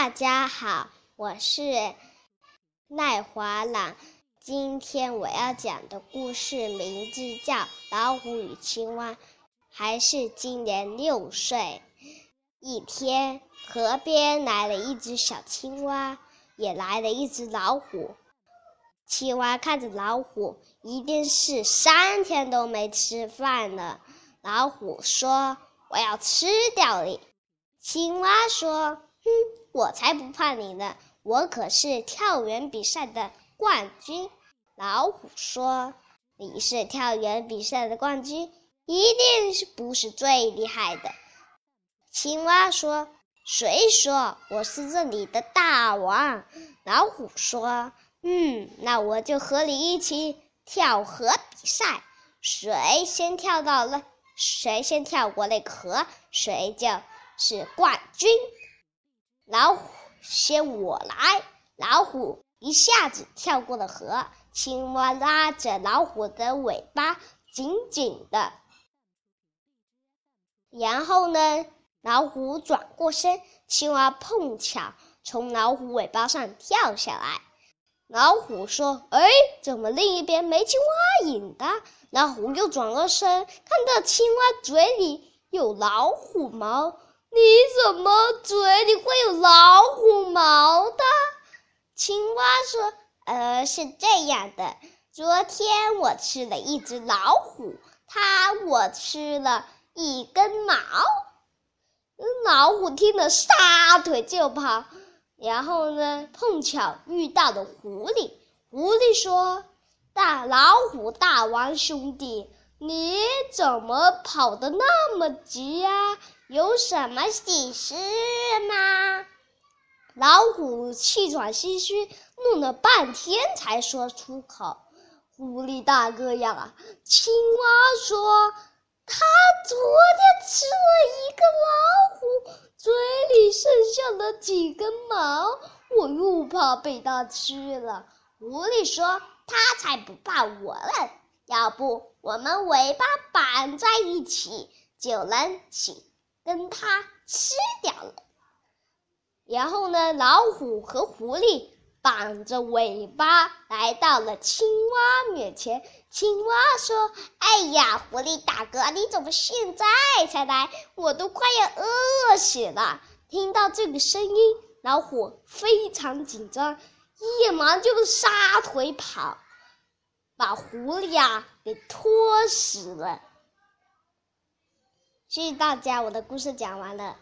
大家好，我是赖华朗。今天我要讲的故事名字叫《老虎与青蛙》，还是今年六岁。一天，河边来了一只小青蛙，也来了一只老虎。青蛙看着老虎，一定是三天都没吃饭了。老虎说：“我要吃掉你。”青蛙说：“哼，我才不怕你呢！我可是跳远比赛的冠军。”老虎说：“你是跳远比赛的冠军，一定是不是最厉害的？”青蛙说：“谁说我是这里的大王？”老虎说：“嗯，那我就和你一起跳河比赛，谁先跳到了，谁先跳过那个河，谁就。”是冠军，老虎先我来。老虎一下子跳过了河，青蛙拉着老虎的尾巴紧紧的。然后呢，老虎转过身，青蛙碰巧从老虎尾巴上跳下来。老虎说：“哎，怎么另一边没青蛙影的？”老虎又转过身，看到青蛙嘴里有老虎毛。你怎么嘴里会有老虎毛的？青蛙说：“呃，是这样的，昨天我吃了一只老虎，它我吃了一根毛。”老虎听了撒腿就跑，然后呢，碰巧遇到了狐狸。狐狸说：“大老虎大王兄弟。”你怎么跑得那么急呀？有什么喜事吗？老虎气喘吁吁，弄了半天才说出口：“狐狸大哥呀，青蛙说他昨天吃了一个老虎，嘴里剩下了几根毛，我又怕被他吃了。”狐狸说：“他才不怕我呢。”要不我们尾巴绑在一起，就能起跟它吃掉了。然后呢，老虎和狐狸绑着尾巴来到了青蛙面前。青蛙说：“哎呀，狐狸大哥，你怎么现在才来？我都快要饿死了。”听到这个声音，老虎非常紧张，一忙就撒腿跑。把狐狸呀给拖死了。谢谢大家，我的故事讲完了。